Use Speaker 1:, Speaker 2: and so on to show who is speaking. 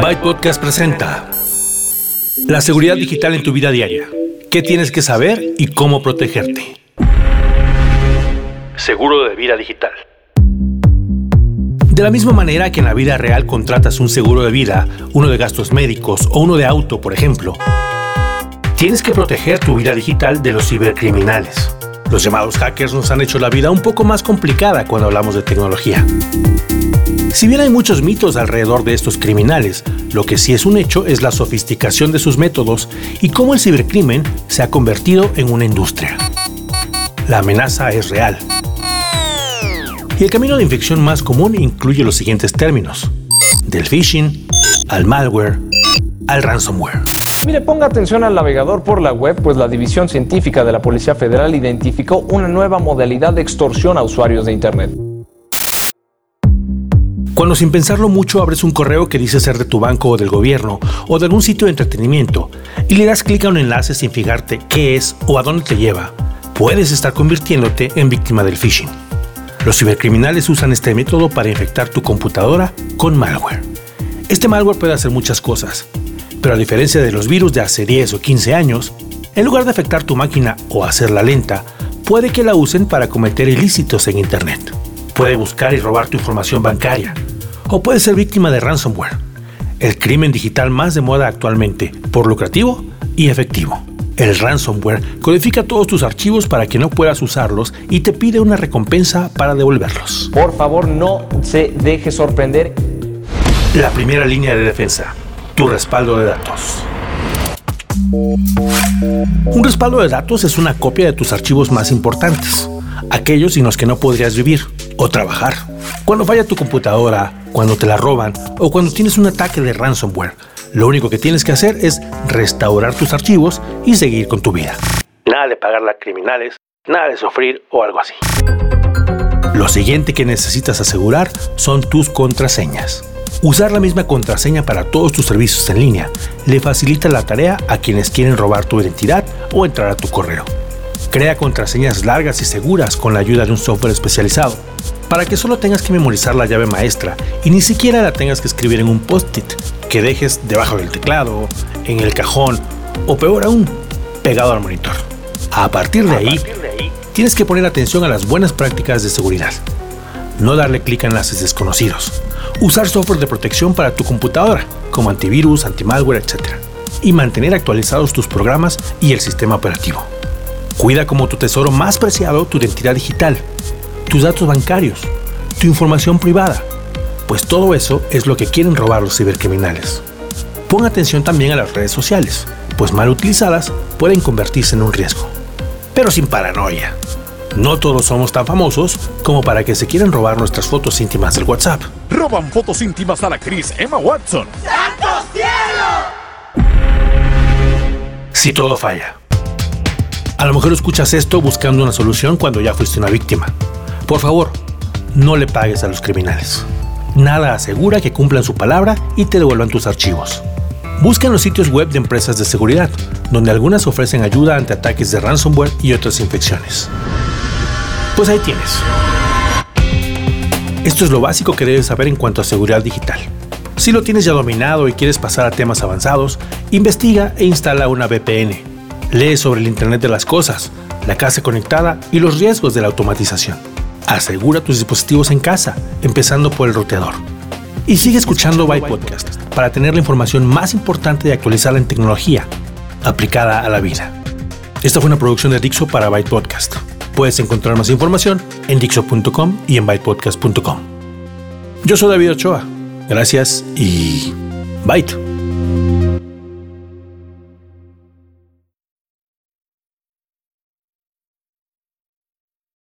Speaker 1: Byte Podcast presenta La seguridad digital en tu vida diaria. ¿Qué tienes que saber y cómo protegerte? Seguro de vida digital. De la misma manera que en la vida real contratas un seguro de vida, uno de gastos médicos o uno de auto, por ejemplo, tienes que proteger tu vida digital de los cibercriminales. Los llamados hackers nos han hecho la vida un poco más complicada cuando hablamos de tecnología. Si bien hay muchos mitos alrededor de estos criminales, lo que sí es un hecho es la sofisticación de sus métodos y cómo el cibercrimen se ha convertido en una industria. La amenaza es real. Y el camino de infección más común incluye los siguientes términos. Del phishing, al malware, al ransomware.
Speaker 2: Mire, ponga atención al navegador por la web, pues la División Científica de la Policía Federal identificó una nueva modalidad de extorsión a usuarios de Internet.
Speaker 1: Cuando sin pensarlo mucho abres un correo que dice ser de tu banco o del gobierno o de algún sitio de entretenimiento y le das clic a un enlace sin fijarte qué es o a dónde te lleva, puedes estar convirtiéndote en víctima del phishing. Los cibercriminales usan este método para infectar tu computadora con malware. Este malware puede hacer muchas cosas, pero a diferencia de los virus de hace 10 o 15 años, en lugar de afectar tu máquina o hacerla lenta, puede que la usen para cometer ilícitos en Internet. Puede buscar y robar tu información bancaria, o puede ser víctima de ransomware, el crimen digital más de moda actualmente, por lucrativo y efectivo. El ransomware codifica todos tus archivos para que no puedas usarlos y te pide una recompensa para devolverlos.
Speaker 2: Por favor, no se deje sorprender.
Speaker 1: La primera línea de defensa, tu respaldo de datos. Un respaldo de datos es una copia de tus archivos más importantes, aquellos sin los que no podrías vivir o trabajar. Cuando falla tu computadora, cuando te la roban o cuando tienes un ataque de ransomware. Lo único que tienes que hacer es restaurar tus archivos y seguir con tu vida. Nada de pagarle a criminales, nada de sufrir o algo así. Lo siguiente que necesitas asegurar son tus contraseñas. Usar la misma contraseña para todos tus servicios en línea le facilita la tarea a quienes quieren robar tu identidad o entrar a tu correo. Crea contraseñas largas y seguras con la ayuda de un software especializado para que solo tengas que memorizar la llave maestra y ni siquiera la tengas que escribir en un post-it que dejes debajo del teclado, en el cajón o peor aún, pegado al monitor. A partir de ahí, tienes que poner atención a las buenas prácticas de seguridad. No darle clic a enlaces desconocidos. Usar software de protección para tu computadora, como antivirus, antimalware, etc. Y mantener actualizados tus programas y el sistema operativo. Cuida como tu tesoro más preciado tu identidad digital tus datos bancarios, tu información privada, pues todo eso es lo que quieren robar los cibercriminales. Pon atención también a las redes sociales, pues mal utilizadas pueden convertirse en un riesgo. Pero sin paranoia. No todos somos tan famosos como para que se quieran robar nuestras fotos íntimas del WhatsApp.
Speaker 3: Roban fotos íntimas a la actriz Emma Watson. ¡Santo cielo!
Speaker 1: Si todo falla. A lo mejor escuchas esto buscando una solución cuando ya fuiste una víctima. Por favor, no le pagues a los criminales. Nada asegura que cumplan su palabra y te devuelvan tus archivos. Busca en los sitios web de empresas de seguridad, donde algunas ofrecen ayuda ante ataques de ransomware y otras infecciones. Pues ahí tienes. Esto es lo básico que debes saber en cuanto a seguridad digital. Si lo tienes ya dominado y quieres pasar a temas avanzados, investiga e instala una VPN. Lee sobre el Internet de las Cosas, la casa conectada y los riesgos de la automatización. Asegura tus dispositivos en casa, empezando por el roteador. Y sigue escuchando Byte Podcast para tener la información más importante y actualizada en tecnología aplicada a la vida. Esta fue una producción de Dixo para Byte Podcast. Puedes encontrar más información en dixo.com y en bytepodcast.com. Yo soy David Ochoa. Gracias y Byte.